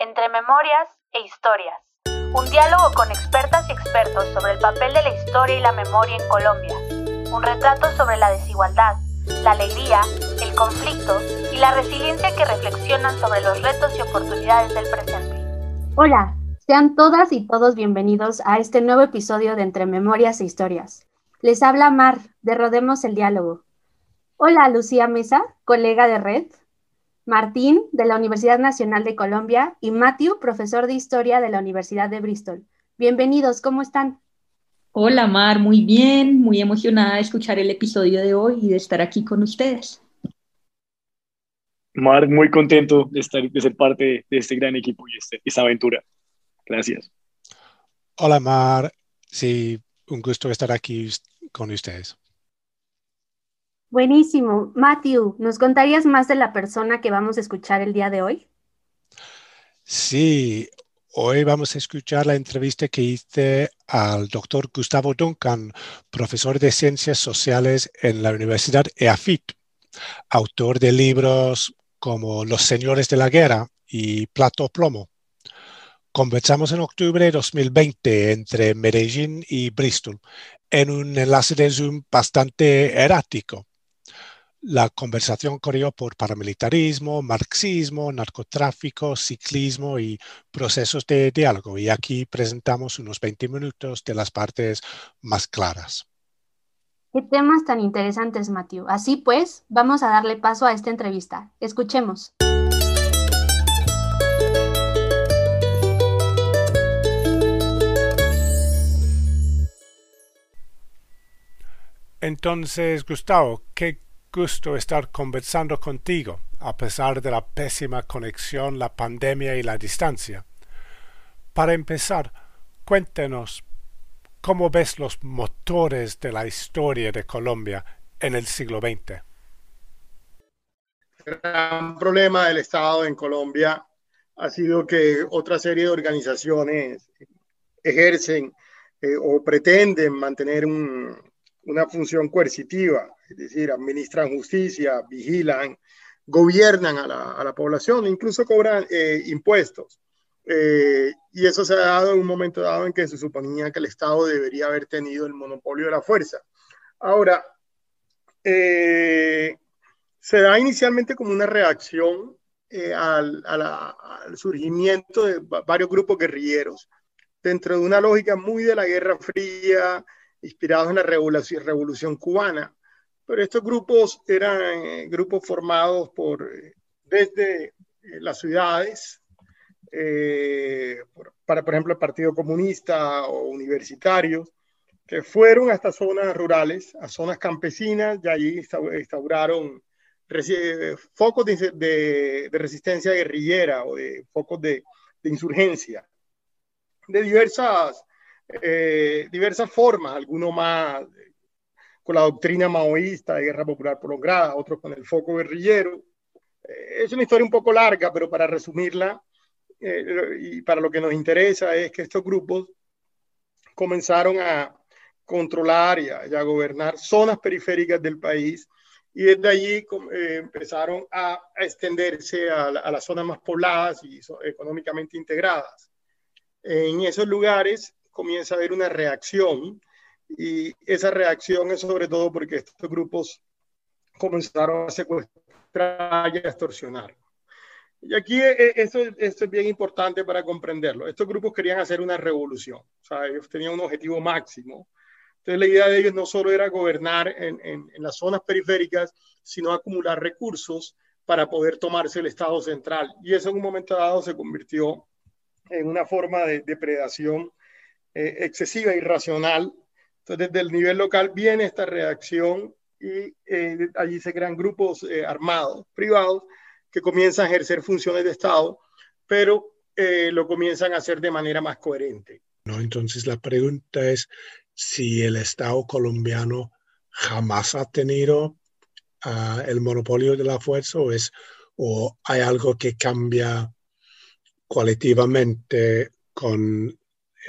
entre memorias e historias. Un diálogo con expertas y expertos sobre el papel de la historia y la memoria en Colombia. Un retrato sobre la desigualdad, la alegría, el conflicto y la resiliencia que reflexionan sobre los retos y oportunidades del presente. Hola, sean todas y todos bienvenidos a este nuevo episodio de Entre Memorias e Historias. Les habla Mar, de Rodemos el Diálogo. Hola, Lucía Mesa, colega de Red. Martín, de la Universidad Nacional de Colombia, y Matthew, profesor de Historia de la Universidad de Bristol. Bienvenidos, ¿cómo están? Hola Mar, muy bien, muy emocionada de escuchar el episodio de hoy y de estar aquí con ustedes. Mar, muy contento de, estar, de ser parte de este gran equipo y este, esta aventura. Gracias. Hola Mar, sí, un gusto estar aquí con ustedes. Buenísimo. Matthew, ¿nos contarías más de la persona que vamos a escuchar el día de hoy? Sí, hoy vamos a escuchar la entrevista que hice al doctor Gustavo Duncan, profesor de Ciencias Sociales en la Universidad EAFIT, autor de libros como Los Señores de la Guerra y Plato Plomo. Conversamos en octubre de 2020 entre Medellín y Bristol en un enlace de Zoom bastante erático la conversación corrió por paramilitarismo, marxismo, narcotráfico, ciclismo y procesos de diálogo. Y aquí presentamos unos 20 minutos de las partes más claras. Qué temas tan interesantes, Matthew. Así pues, vamos a darle paso a esta entrevista. Escuchemos. Entonces, Gustavo, ¿qué gusto estar conversando contigo, a pesar de la pésima conexión, la pandemia y la distancia. Para empezar, cuéntenos cómo ves los motores de la historia de Colombia en el siglo XX. El gran problema del Estado en Colombia ha sido que otra serie de organizaciones ejercen eh, o pretenden mantener una función coercitiva es decir, administran justicia, vigilan, gobiernan a la, a la población, incluso cobran eh, impuestos. Eh, y eso se ha dado en un momento dado en que se suponía que el Estado debería haber tenido el monopolio de la fuerza. Ahora, eh, se da inicialmente como una reacción al, al, surgimiento de varios grupos guerrilleros, dentro de una lógica muy de la Guerra Fría, inspirados en la revolución, cubana, pero estos grupos eran eh, grupos formados por, eh, desde eh, las ciudades, para, por ejemplo, el Partido Comunista o universitarios, que fueron hasta zonas rurales, a zonas campesinas, y allí instauraron focos de, resistencia guerrillera o de focos de, insurgencia, de diversas, diversas formas, algunos más con la doctrina maoísta de guerra popular prolongada, otros con el foco guerrillero. Eh, es una historia un poco larga, pero para resumirla, eh, y para lo que nos interesa es que estos grupos comenzaron a controlar y a, gobernar zonas periféricas del país y desde allí eh, empezaron a, extenderse a, las zonas más pobladas y económicamente integradas. En esos lugares comienza a haber una reacción y esa reacción es sobre todo porque estos grupos comenzaron a secuestrar y a extorsionar. Y aquí eh, eh, esto, esto, es bien importante para comprenderlo. Estos grupos querían hacer una revolución, o sea, ellos tenían un objetivo máximo. Entonces la idea de ellos no solo era gobernar en, en, las zonas periféricas, sino acumular recursos para poder tomarse el Estado central. Y eso en un momento dado se convirtió en una forma de depredación eh, excesiva, irracional entonces, desde el nivel local viene esta reacción y eh, allí se crean grupos eh, armados, privados, que comienzan a ejercer funciones de Estado, pero lo comienzan a hacer de manera más coherente. ¿No? Entonces, la pregunta es si el Estado colombiano jamás ha tenido uh, el monopolio de la fuerza o, o hay algo que cambia cualitativamente con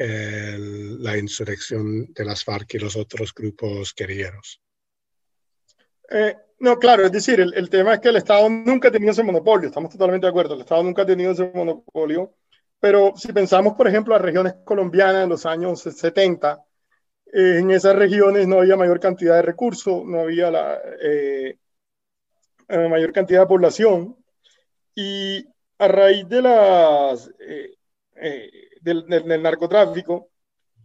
la insurrección de las FARC y los otros grupos guerrilleros. Eh, no, claro, es decir, el, tema es que el Estado nunca ha tenido ese monopolio, estamos totalmente de acuerdo, el Estado nunca ha tenido ese monopolio Pero si pensamos, por ejemplo, las regiones colombianas en los años 70, eh, en esas regiones no había mayor cantidad de recursos, no había la eh, eh, mayor cantidad de población. Y a raíz de las, del, del, narcotráfico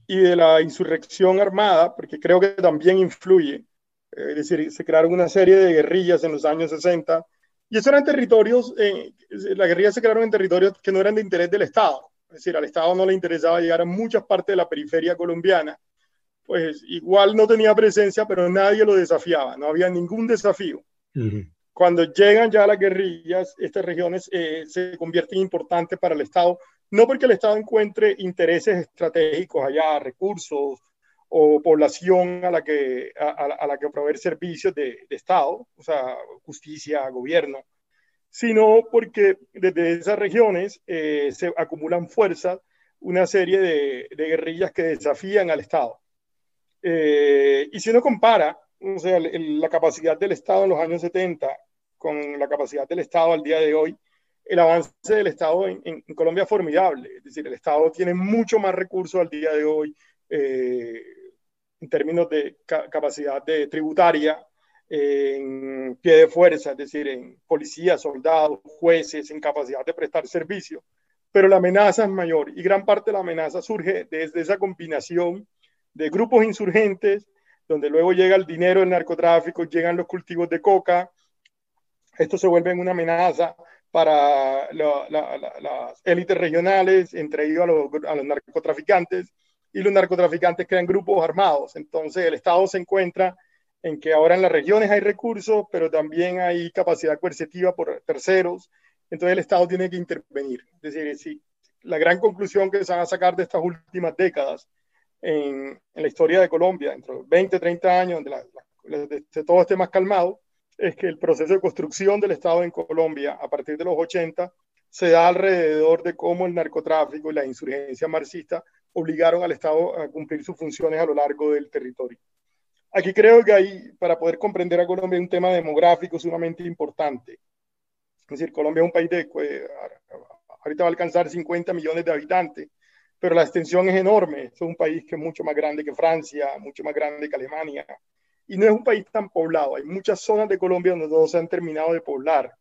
y de la insurrección armada, porque creo que también influye, es decir, se crearon una serie de guerrillas en los años 60, y esos eran territorios, eh, las guerrillas se crearon en territorios que no eran de interés del Estado, es decir, al Estado no le interesaba llegar a muchas partes de la periferia colombiana, pues igual no tenía presencia, pero nadie lo desafiaba, no había ningún desafío. Cuando llegan ya las guerrillas, estas regiones eh, se convierten importantes para el Estado, no porque el Estado encuentre intereses estratégicos allá, recursos o población a la que, a, la que proveer servicios de, Estado, o sea, justicia, gobierno, sino porque desde esas regiones eh, se acumulan fuerzas una serie de, guerrillas que desafían al Estado. Eh, y si uno compara o sea, la capacidad del Estado en los años 70 con la capacidad del Estado al día de hoy, el avance del Estado en, Colombia es formidable. Es decir, el Estado tiene mucho más recursos al día de hoy, eh, en términos de capacidad de tributaria, en pie de fuerza, es decir, en policías, soldados, jueces, en capacidad de prestar servicio, pero la amenaza es mayor y gran parte de la amenaza surge desde esa combinación de grupos insurgentes, donde luego llega el dinero del narcotráfico, llegan los cultivos de coca, esto se vuelve una amenaza para las élites regionales, entre ellos a los, narcotraficantes, y los narcotraficantes crean grupos armados. Entonces el Estado se encuentra en que ahora en las regiones hay recursos, pero también hay capacidad coercitiva por terceros. Entonces el Estado tiene que intervenir. Es decir, la gran conclusión que se van a sacar de estas últimas décadas en, la historia de Colombia, dentro de 20, 30 años, donde todo esté más calmado, es que el proceso de construcción del Estado en Colombia a partir de los 80 se da alrededor de cómo el narcotráfico y la insurgencia marxista obligaron al Estado a cumplir sus funciones a lo largo del territorio. Aquí creo que hay, para poder comprender a Colombia, un tema demográfico sumamente importante. Es decir, Colombia es un país de, ahorita va a alcanzar 50 millones de habitantes, pero la extensión es enorme. Es un país que es mucho más grande que Francia, mucho más grande que Alemania, y no es un país tan poblado. Hay muchas zonas de Colombia donde no se han terminado de poblar.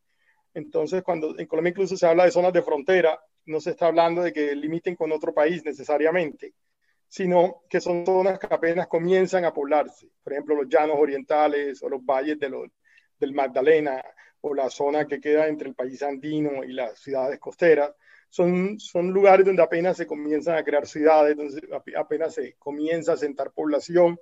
Entonces, cuando en Colombia incluso se habla de zonas de frontera, no se está hablando de que limiten con otro país necesariamente, sino que son zonas que apenas comienzan a poblarse. Por ejemplo, los llanos orientales o los valles de los, del Magdalena o la zona que queda entre el país andino y las ciudades costeras. Son, son lugares donde apenas se comienzan a crear ciudades, donde apenas se comienza a sentar población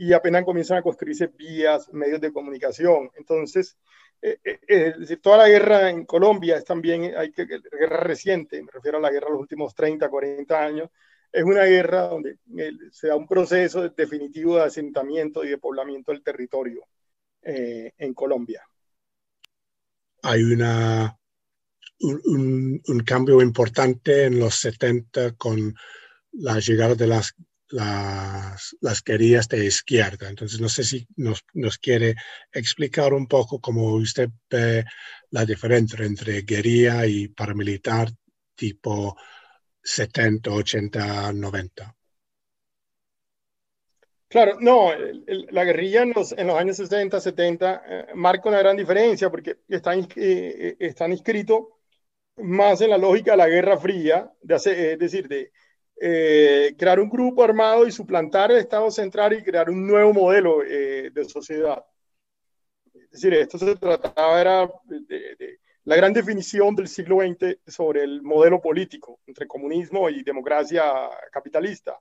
y apenas comienzan a construirse vías, medios de comunicación. Entonces, eh, eh, eh, es decir, toda la guerra en Colombia es también, hay que, guerra reciente, me refiero a la guerra de los últimos 30, 40 años, es una guerra donde se da un proceso definitivo de asentamiento y de poblamiento del territorio en Colombia. Hay una, un, un, cambio importante en los 70 con la llegada de las las, las querías de izquierda. Entonces, no sé si nos, nos, quiere explicar un poco cómo usted ve la diferencia entre guerrilla y paramilitar tipo 70, 80, 90. Claro, no, la guerrilla en los, en los, años 60, 70 eh, marca una gran diferencia porque están, eh, están inscritos más en la lógica de la Guerra Fría, de es decir, de, eh, crear un grupo armado y suplantar el Estado central y crear un nuevo modelo eh, de sociedad. Es decir, esto se trataba era de, la gran definición del siglo XX sobre el modelo político entre comunismo y democracia capitalista.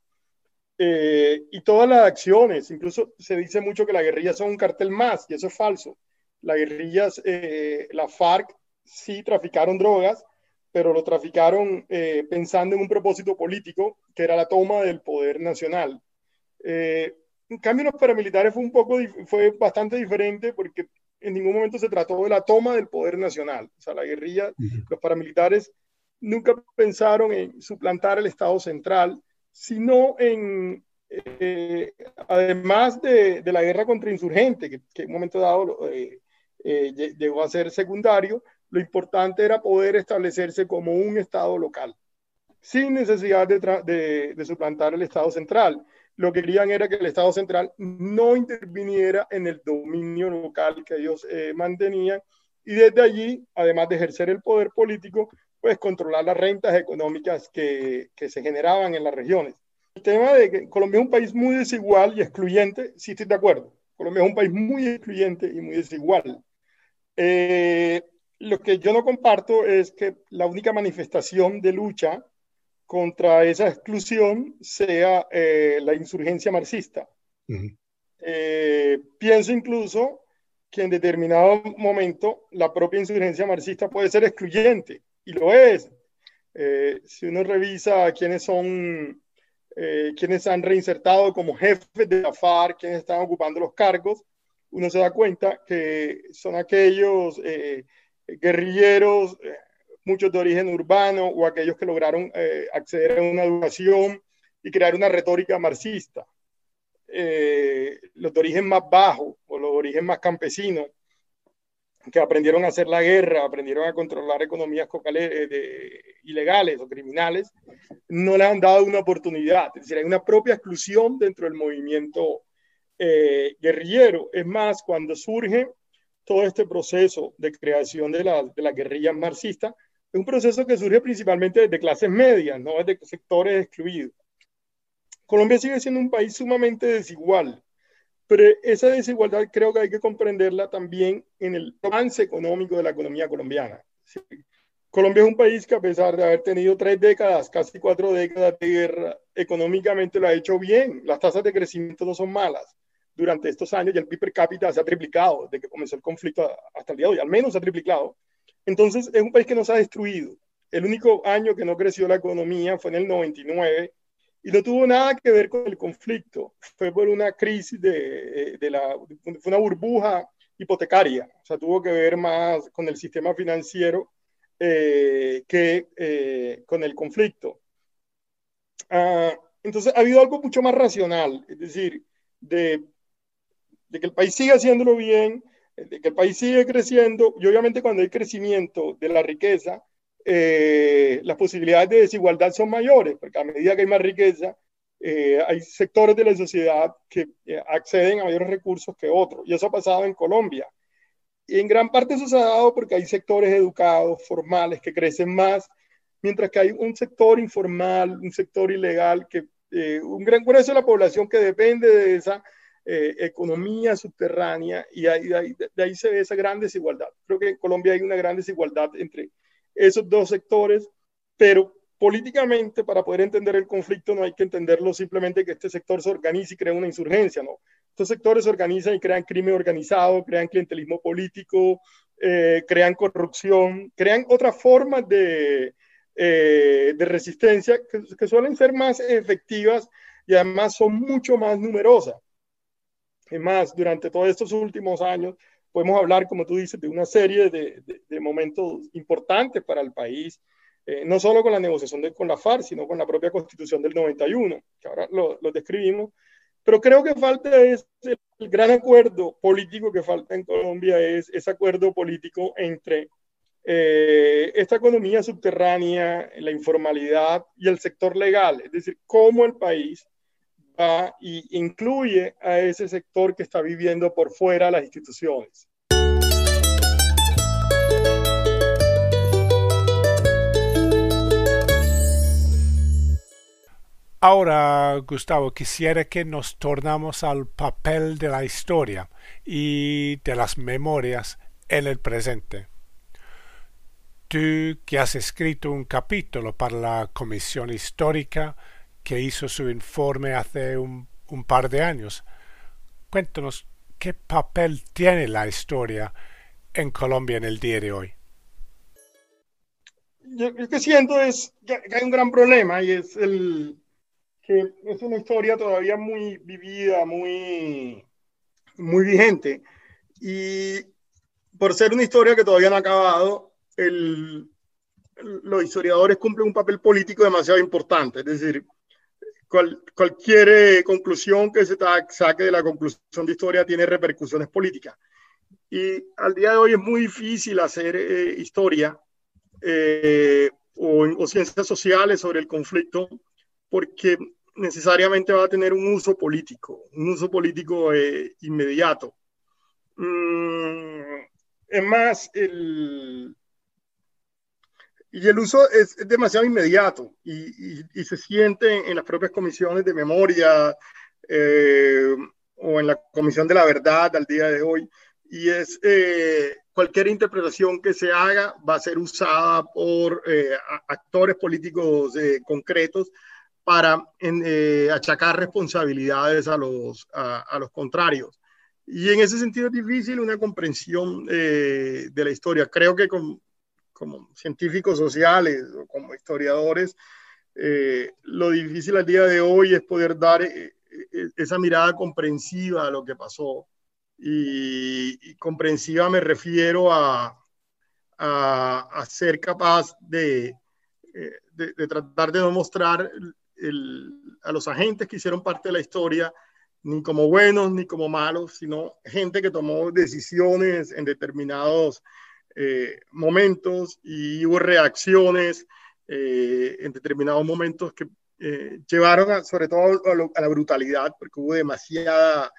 Eh, y todas las acciones, incluso se dice mucho que las guerrillas son un cartel más, y eso es falso. Las guerrillas, la FARC sí traficaron drogas, pero lo traficaron eh, pensando en un propósito político, que era la toma del poder nacional. Eh, en cambio, los paramilitares fue, un poco, fue bastante diferente porque en ningún momento se trató de la toma del poder nacional. O sea, la guerrilla, los paramilitares nunca pensaron en suplantar el Estado central, sino en, eh, además de, de, la guerra contra insurgentes, que, que en un momento dado llegó a ser secundario, lo importante era poder establecerse como un Estado local. sin necesidad de, suplantar el Estado central. Lo que querían era que el Estado central no interviniera en el dominio local que ellos eh, mantenían y desde allí, además de ejercer el poder político, pues controlar las rentas económicas que, que se generaban en las regiones. El tema de que Colombia es un país muy desigual y excluyente, sí estoy de acuerdo. Colombia es un país muy excluyente y muy desigual. Eh, lo que yo no comparto es que la única manifestación de lucha contra esa exclusión sea eh, la insurgencia marxista. Eh, pienso incluso que en determinado momento la propia insurgencia marxista puede ser excluyente, y lo es. si uno revisa quiénes son eh, quienes han reinsertado como jefes de la FARC, quienes están ocupando los cargos, uno se da cuenta que son aquellos eh, guerrilleros, eh, muchos de origen urbano, o aquellos que lograron acceder a una educación y crear una retórica marxista. los de origen más bajo o los de origen más campesino, que aprendieron a hacer la guerra, aprendieron a controlar economías de, ilegales o criminales, no le han dado una oportunidad. Es decir, hay una propia exclusión dentro del movimiento eh, guerrillero. Es más, cuando surge todo este proceso de creación de la, de la guerrilla marxista, es un proceso que surge principalmente desde clases medias, no desde sectores excluidos. Colombia sigue siendo un país sumamente desigual pero esa desigualdad creo que hay que comprenderla también en el avance económico de la economía colombiana. Colombia es un país que a pesar de haber tenido tres décadas, casi cuatro décadas de guerra, económicamente lo ha hecho bien. Las tasas de crecimiento no son malas. Durante estos años ya el PIB per cápita se ha triplicado desde que comenzó el conflicto hasta el día de hoy, al menos se ha triplicado. Entonces es un país que no se ha destruido. El único año que no creció la economía fue en el 99 y no tuvo nada que ver con el conflicto, fue por una crisis de, de la, fue una burbuja hipotecaria, o sea, tuvo que ver más con el sistema financiero eh, que eh, con el conflicto. Ah, entonces, ha habido algo mucho más racional, es decir, de, de que el país siga haciéndolo bien, de que el país sigue creciendo, y obviamente cuando hay crecimiento de la riqueza, eh, las posibilidades de desigualdad son mayores, porque a medida que hay más riqueza, eh, hay sectores de la sociedad que eh, acceden a mayores recursos que otros. Y eso ha pasado en Colombia. Y en gran parte eso se ha dado porque hay sectores educados, formales, que crecen más, mientras que hay un sector informal, un sector ilegal, que un gran grueso de la población que depende de esa economía subterránea y de ahí se ve esa gran desigualdad. Creo que en Colombia hay una gran desigualdad entre esos dos sectores, pero políticamente para poder entender el conflicto no hay que entenderlo simplemente que este sector se organice y crea una insurgencia, ¿no? Estos sectores se organizan y crean crimen organizado, crean clientelismo político, eh, crean corrupción, crean otras formas de, eh, de resistencia que, que, suelen ser más efectivas y además son mucho más numerosas. Es más, durante todos estos últimos años, podemos hablar, como tú dices, de una serie de, de, momentos importantes para el país, eh, no solo con la negociación de, con la FARC, sino con la propia constitución del 91, que ahora lo, lo describimos. Pero creo que falta es el, gran acuerdo político que falta en Colombia, es ese acuerdo político entre eh, esta economía subterránea, la informalidad y el sector legal, es decir, cómo el país y incluye a ese sector que está viviendo por fuera las instituciones. Ahora, Gustavo, quisiera que nos tornamos al papel de la historia y de las memorias en el presente. Tú que has escrito un capítulo para la Comisión Histórica que hizo su informe hace un, par de años. Cuéntanos qué papel tiene la historia en Colombia en el día de hoy. Yo lo que siento es que hay un gran problema y es el que es una historia todavía muy vivida, muy, muy vigente. Y por ser una historia que todavía no ha acabado, el, los historiadores cumplen un papel político demasiado importante. Es decir, cualquier eh, conclusión que se saque de la conclusión de historia tiene repercusiones políticas. Y al día de hoy es muy difícil hacer eh, historia eh, o, ciencias sociales sobre el conflicto, porque necesariamente va a tener un uso político, un uso político eh, inmediato. Mm, es más, el, y el uso es, demasiado inmediato y, se siente en las propias comisiones de memoria eh, o en la comisión de la verdad al día de hoy. Y es eh, cualquier interpretación que se haga va a ser usada por eh, actores políticos concretos para achacar responsabilidades a los, a, los contrarios. Y en ese sentido es difícil una comprensión de la historia. Creo que con, como científicos sociales o como historiadores, eh, lo difícil al día de hoy es poder dar eh, eh, esa mirada comprensiva a lo que pasó. Y, comprensiva me refiero a, a, ser capaz de, de, tratar de no mostrar a los agentes que hicieron parte de la historia ni como buenos ni como malos, sino gente que tomó decisiones en determinados eh, momentos y hubo reacciones eh, en determinados momentos que eh, llevaron sobre todo a, la brutalidad, porque hubo demasiada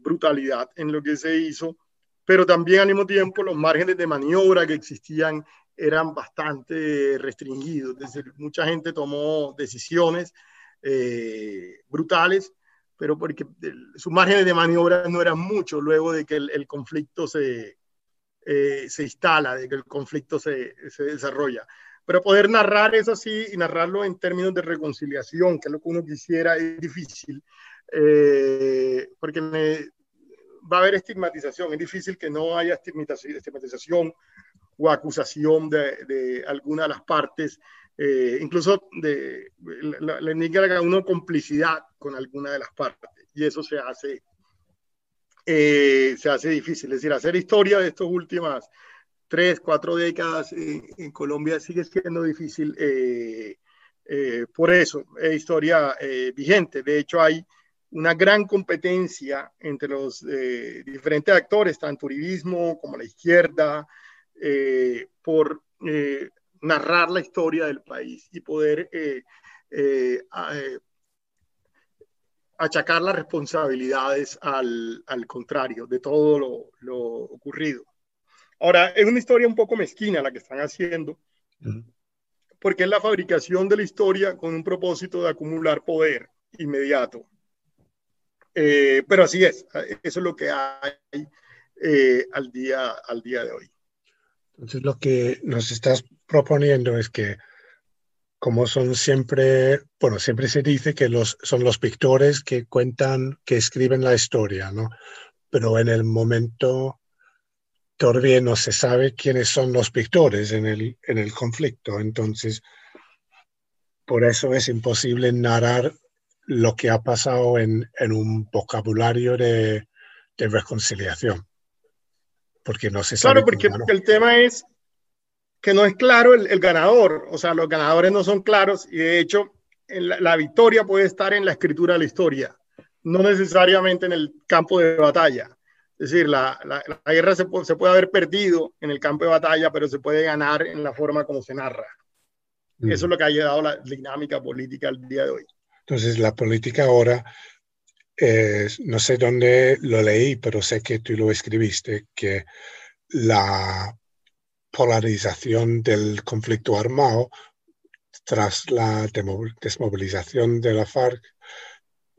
brutalidad en lo que se hizo, pero también al mismo tiempo los márgenes de maniobra que existían eran bastante restringidos, es decir, mucha gente tomó decisiones brutales, pero porque sus márgenes de maniobra no eran muchos luego de que el conflicto se, eh, se instala, de que el conflicto se, se, desarrolla. Pero poder narrar eso así y narrarlo en términos de reconciliación, que es lo que uno quisiera, es difícil, eh, porque va a haber estigmatización, es difícil que no haya estigmatización o acusación de, de alguna de las partes, eh, incluso de, le indica a uno complicidad con alguna de las partes, y eso se hace eh, se hace difícil. Es decir, hacer historia de estas últimas tres, cuatro décadas en Colombia sigue siendo difícil. Eh, eh, por eso, es historia vigente. De hecho, hay una gran competencia entre los diferentes actores, tanto uribismo como la izquierda, por narrar la historia del país y poder achacar las responsabilidades al, al contrario de todo lo, lo, ocurrido. Ahora, es una historia un poco mezquina la que están haciendo, porque es la fabricación de la historia con un propósito de acumular poder inmediato. Eh, pero así es, eso es lo que hay eh, al, día, al día de hoy. Entonces, lo que nos estás proponiendo es que como son siempre, bueno, siempre se dice que los, son los pictores que cuentan, que escriben la historia, ¿no? Pero en el momento todavía no se sabe quiénes son los pictores en el, en el conflicto. Entonces, por eso es imposible narrar lo que ha pasado en, en un vocabulario de, de, reconciliación. Porque no se sabe. Claro, porque, porque el tema es que no es claro el, ganador, o sea, los ganadores no son claros y de hecho la, victoria puede estar en la escritura de la historia, no necesariamente en el campo de batalla. Es decir, la, la, guerra se, se, puede haber perdido en el campo de batalla, pero se puede ganar en la forma como se narra. Mm. Eso es lo que ha llevado la dinámica política al día de hoy. Entonces, la política ahora, no sé dónde lo leí, pero sé que tú lo escribiste, que la polarización del conflicto armado tras la desmovilización de la FARC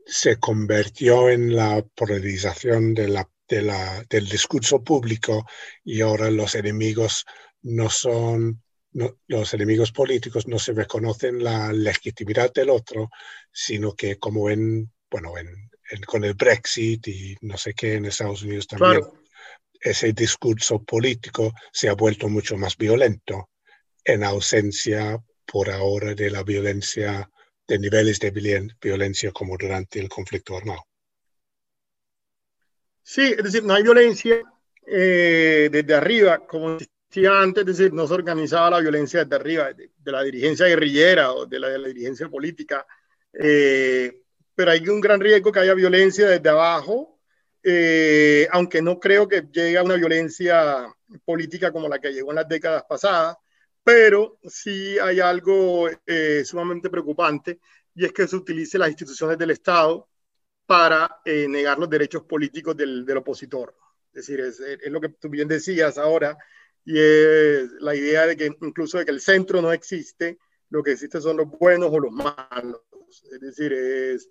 se convirtió en la polarización de la, del discurso público y ahora los enemigos no son, los enemigos políticos no se reconocen la legitimidad del otro, sino que como en, bueno, en, con el Brexit y no sé qué en Estados Unidos también ese discurso político se ha vuelto mucho más violento en ausencia por ahora de la violencia, de niveles de violencia como durante el conflicto armado. Sí, es decir, no hay violencia eh, desde arriba, como decía antes, es decir, no se organizaba la violencia desde arriba, de, la dirigencia guerrillera o de la, de la dirigencia política, eh, pero hay un gran riesgo que haya violencia desde abajo eh, aunque no creo que llegue a una violencia política como la que llegó en las décadas pasadas, pero sí hay algo eh, sumamente preocupante y es que se utilice las instituciones del Estado para eh, negar los derechos políticos del, del opositor. Es decir, es, es, lo que tú bien decías ahora, y es la idea de que incluso de que el centro no existe, lo que existe son los buenos o los malos. Es decir, es,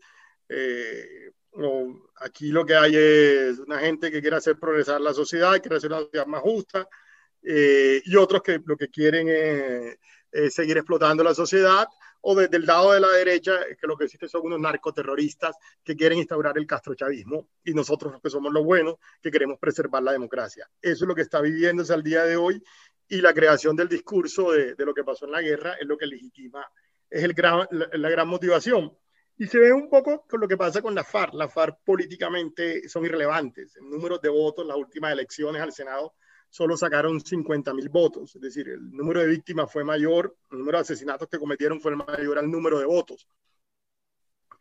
eh, no, aquí lo que hay es una gente que quiere hacer progresar la sociedad, quiere hacer una sociedad más justa, eh, y otros que lo que quieren es, es, seguir explotando la sociedad, o desde el lado de la derecha, que lo que existe son unos narcoterroristas que quieren instaurar el castrochavismo, y nosotros que somos los buenos, que queremos preservar la democracia. Eso es lo que está viviéndose al día de hoy, y la creación del discurso de, de lo que pasó en la guerra es lo que legitima, es el gran, la, la gran motivación. Y se ve un poco con lo que pasa con la FARC. La FARC políticamente son irrelevantes. En números de votos, las últimas elecciones al Senado solo sacaron 50 mil votos. Es decir, el número de víctimas fue mayor, el número de asesinatos que cometieron fue mayor al número de votos.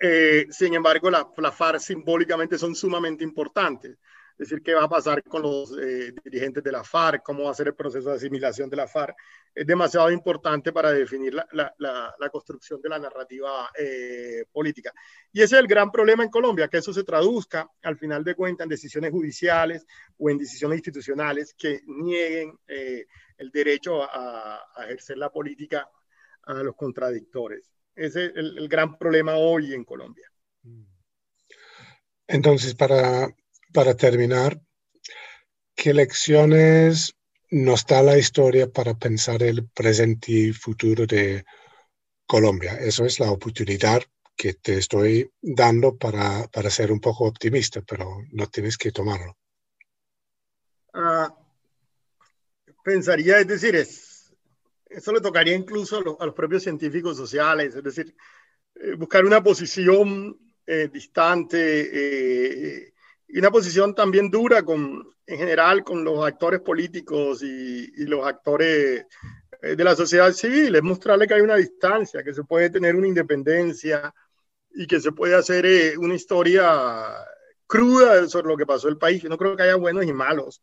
Eh, sin embargo, la, la, FARC simbólicamente son sumamente importantes. Es decir, qué va a pasar con los eh, dirigentes de la FARC, cómo va a ser el proceso de asimilación de la FARC, es demasiado importante para definir la, la, la, la construcción de la narrativa eh, política. Y ese es el gran problema en Colombia, que eso se traduzca al final de cuentas en decisiones judiciales o en decisiones institucionales que nieguen eh, el derecho a, a, ejercer la política a los contradictores. Ese es el, el gran problema hoy en Colombia. Entonces, para, para terminar, ¿qué lecciones nos da la historia para pensar el presente y futuro de Colombia? Eso es la oportunidad que te estoy dando para, para ser un poco optimista, pero no tienes que tomarlo. Uh, pensaría, es decir, es, eso le tocaría incluso a, lo, a, los propios científicos sociales, es decir, eh, buscar una posición eh, distante, eh, y una posición también dura con, en general con los actores políticos y, y los actores eh, de la sociedad civil, es mostrarle que hay una distancia, que se puede tener una independencia y que se puede hacer eh, una historia cruda sobre lo que pasó el país. Yo no creo que haya buenos y malos.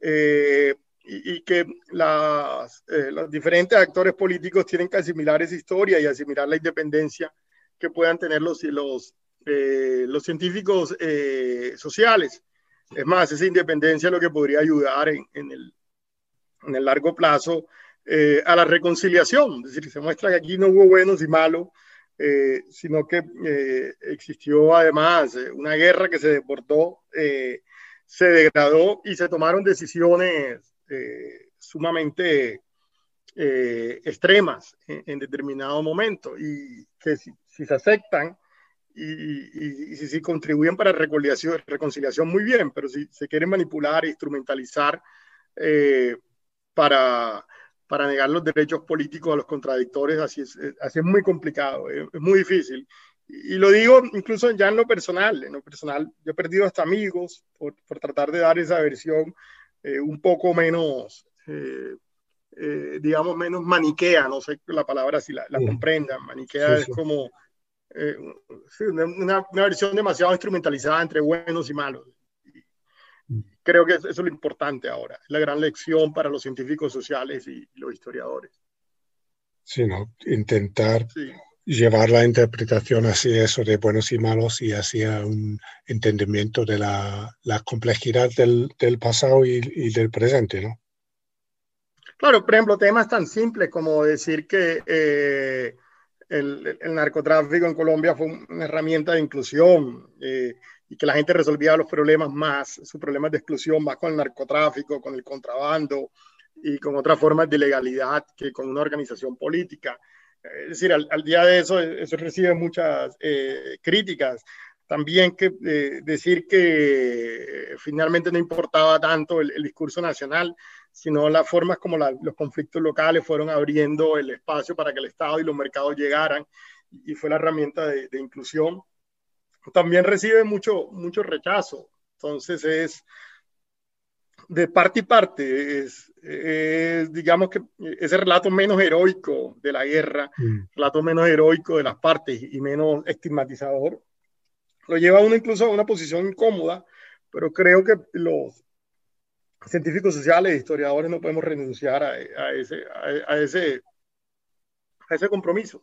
Eh, y, y, que las, eh, los diferentes actores políticos tienen que asimilar esa historia y asimilar la independencia que puedan tener los, los, eh, los científicos eh, sociales. Es más, esa independencia es lo que podría ayudar en, en, el, en el, largo plazo eh, a la reconciliación. Es decir, se muestra que aquí no hubo buenos y malos, eh, sino que eh, existió además una guerra que se desbordó, se degradó y se tomaron decisiones sumamente extremas en, en, determinado momento y que si, si se aceptan, y, y, si, si, contribuyen para reconciliación, reconciliación, muy bien, pero si se quieren manipular e instrumentalizar eh, para, para negar los derechos políticos a los contradictores, así es, así es muy complicado, es, es muy difícil. Y, y, lo digo incluso ya en lo personal, en lo personal, yo he perdido hasta amigos por, por tratar de dar esa versión eh, un poco menos, eh, eh, digamos, menos maniquea, no sé la palabra si la, la comprendan, maniquea sí, es sí. como eh, una, una, versión demasiado instrumentalizada entre buenos y malos. Creo que eso es lo importante ahora, la gran lección para los científicos sociales y los historiadores. Sí, ¿no? Intentar sí. llevar la interpretación hacia eso de buenos y malos y hacia un entendimiento de la, la complejidad del, del pasado y, y, del presente, ¿no? Claro, por ejemplo, temas tan simples como decir que eh, el, narcotráfico en Colombia fue una herramienta de inclusión eh, y que la gente resolvía los problemas más, sus problemas de exclusión más con el narcotráfico, con el contrabando y con otras formas de legalidad que con una organización política. Es decir, al, día de eso, eso recibe muchas eh, críticas. También que eh, decir que finalmente no importaba tanto el discurso nacional, sino las formas como la, los conflictos locales fueron abriendo el espacio para que el Estado y los mercados llegaran y fue la herramienta de, de inclusión. También recibe mucho, mucho rechazo, entonces es de parte y parte, es, es, digamos que ese relato menos heroico de la guerra, mm. relato menos heroico de las partes y menos estigmatizador, lo lleva a uno incluso a una posición incómoda, pero creo que los, científicos sociales, historiadores, no podemos renunciar a, a ese, a, ese, a ese compromiso.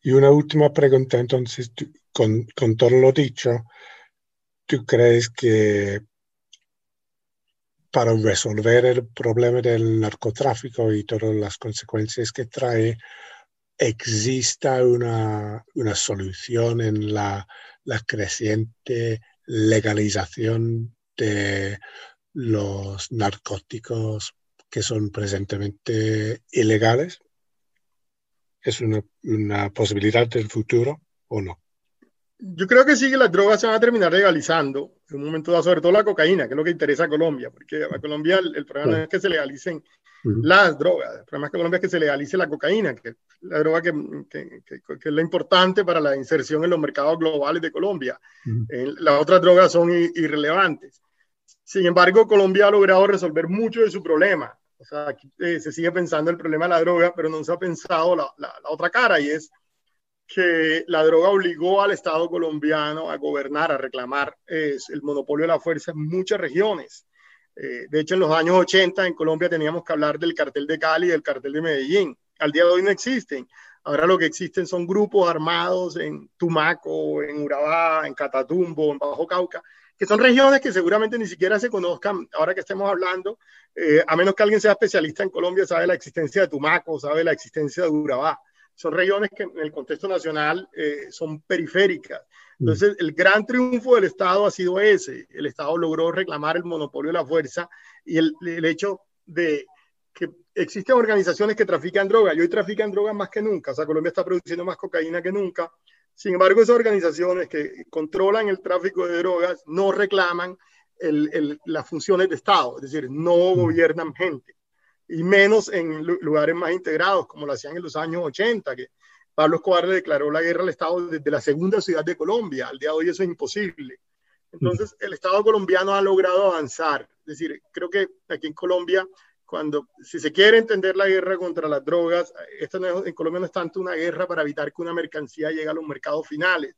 Y una última pregunta, entonces, con, con todo lo dicho, ¿tú crees que para resolver el problema del narcotráfico y todas las consecuencias que trae, exista una, una solución en la, la, creciente legalización de los narcóticos que son presentemente ilegales? ¿Es una, una posibilidad del futuro o no? Yo creo que sí que las drogas se van a terminar legalizando en un momento dado, sobre todo la cocaína, que es lo que interesa a Colombia, porque a Colombia el, problema no es que se legalicen las drogas, el problema es que Colombia es que se legalice la cocaína, que es la droga que, que, que, es la importante para la inserción en los mercados globales de Colombia. Eh, las otras drogas son irrelevantes. Sin embargo, Colombia ha logrado resolver mucho de su problema. O sea, eh, se sigue pensando el problema de la droga, pero no se ha pensado la, otra cara y es que la droga obligó al Estado colombiano a gobernar, a reclamar es, el monopolio de la fuerza en muchas regiones. Eh, de hecho, en los años 80 en Colombia teníamos que hablar del cartel de Cali y del cartel de Medellín. Al día de hoy no existen. Ahora lo que existen son grupos armados en Tumaco, en Urabá, en Catatumbo, en Bajo Cauca, que son regiones que seguramente ni siquiera se conozcan ahora que estemos hablando, eh, a menos que alguien sea especialista en Colombia, sabe la existencia de Tumaco, sabe la existencia de Urabá son regiones que en el contexto nacional eh, son periféricas. Mm. Entonces, el gran triunfo del Estado ha sido ese. El Estado logró reclamar el monopolio de la fuerza y el, el hecho de que existen organizaciones que trafican drogas y hoy trafican drogas más que nunca. O sea, Colombia está produciendo más cocaína que nunca. Sin embargo, esas organizaciones que controlan el tráfico de drogas no reclaman el, el, las funciones de Estado, es decir, no mm. gobiernan gente y menos en lugares más integrados, como lo hacían en los años 80, que Pablo Escobar le declaró la guerra al Estado desde la segunda ciudad de Colombia. Al día de hoy eso es imposible. Entonces, el Estado colombiano ha logrado avanzar. Es decir, creo que aquí en Colombia, cuando, si se quiere entender la guerra contra las drogas, esta en Colombia no es tanto una guerra para evitar que una mercancía llegue a los mercados finales,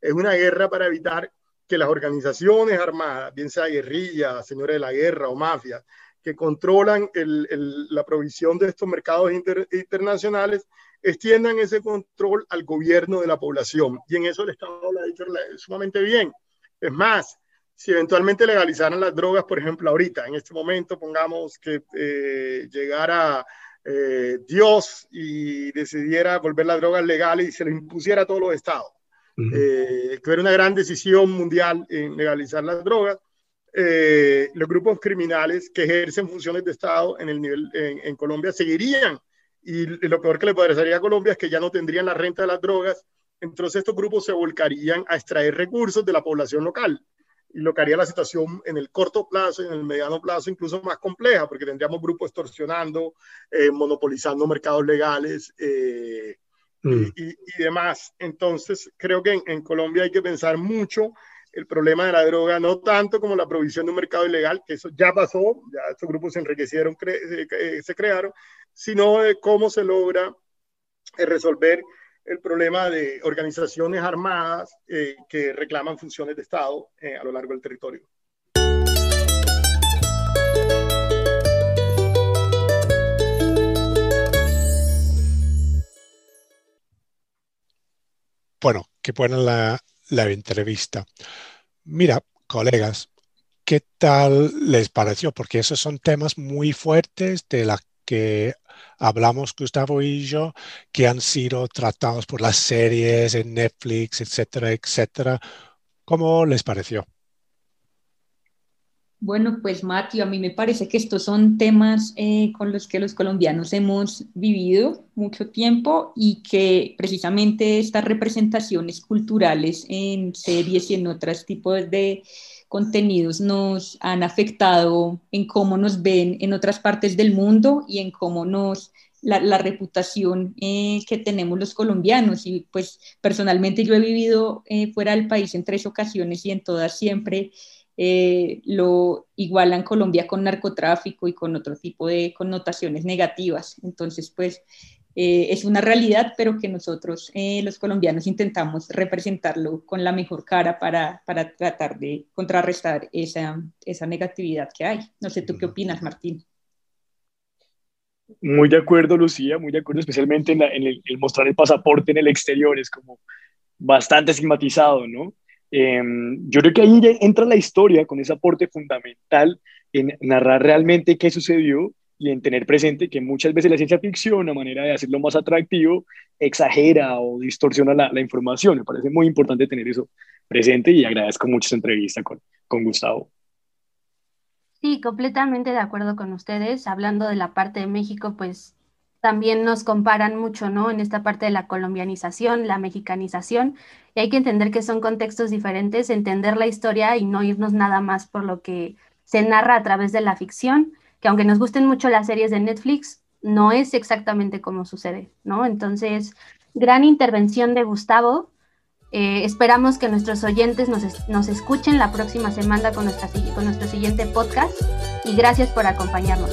es una guerra para evitar que las organizaciones armadas, bien sea guerrilla, señores de la guerra o mafias, que controlan el, el, la provisión de estos mercados inter, internacionales extiendan ese control al gobierno de la población. Y en eso el Estado lo ha dicho sumamente bien. Es más, si eventualmente legalizaran las drogas, por ejemplo, ahorita, en este momento, pongamos que eh, llegara eh, Dios y decidiera volver las drogas legales y se lo impusiera a todos los estados, uh -huh. eh, que era una gran decisión mundial en legalizar las drogas, eh, los grupos criminales que ejercen funciones de Estado en, el nivel, en, en, Colombia seguirían. Y lo peor que le parecería a Colombia es que ya no tendrían la renta de las drogas, entonces estos grupos se volcarían a extraer recursos de la población local. Y lo que haría la situación en el corto plazo y en el mediano plazo incluso más compleja, porque tendríamos grupos extorsionando, eh, monopolizando mercados legales eh, mm. y, y, demás. Entonces, creo que en, en Colombia hay que pensar mucho el problema de la droga, no tanto como la provisión de un mercado ilegal, que eso ya pasó, ya estos grupos se enriquecieron, cre eh, se crearon, sino de cómo se logra eh, resolver el problema de organizaciones armadas eh, que reclaman funciones de Estado eh, a lo largo del territorio. Bueno, que buena la, la entrevista. Mira, colegas, ¿qué tal les pareció? Porque esos son temas muy fuertes de la que hablamos Gustavo y yo, que han sido tratados por las series en Netflix, etcétera, etcétera. ¿Cómo les pareció? Bueno, pues Matthew, a mí me parece que estos son temas eh, con los que los colombianos hemos vivido mucho tiempo y que precisamente estas representaciones culturales en series y en otros tipos de contenidos nos han afectado en cómo nos ven en otras partes del mundo y en cómo nos la, la reputación eh, que tenemos los colombianos. Y pues personalmente yo he vivido eh, fuera del país en tres ocasiones y en todas siempre eh, lo igualan Colombia con narcotráfico y con otro tipo de connotaciones negativas. Entonces, pues eh, es una realidad, pero que nosotros eh, los colombianos intentamos representarlo con la mejor cara para, para tratar de contrarrestar esa, esa negatividad que hay. No sé, ¿tú qué opinas, Martín? Muy de acuerdo, Lucía, muy de acuerdo, especialmente en, el, mostrar el pasaporte en el exterior, es como bastante estigmatizado, ¿no? Em, yo creo que ahí entra la historia con ese aporte fundamental en narrar realmente qué sucedió y en tener presente que muchas veces la ciencia ficción, a manera de hacerlo más atractivo, exagera o distorsiona la, la información. Me parece muy importante tener eso presente y agradezco mucho esta entrevista con, con Gustavo. Sí, completamente de acuerdo con ustedes. Hablando de la parte de México, pues también nos comparan mucho, ¿no? En esta parte de la colombianización, la mexicanización, y hay que entender que son contextos diferentes, entender la historia y no irnos nada más por lo que se narra a través de la ficción, que aunque nos gusten mucho las series de Netflix, no es exactamente como sucede, ¿no? Entonces, gran intervención de Gustavo. Eh, esperamos que nuestros oyentes nos, escuchen la próxima semana con, nuestra, con nuestro siguiente podcast y gracias por acompañarnos.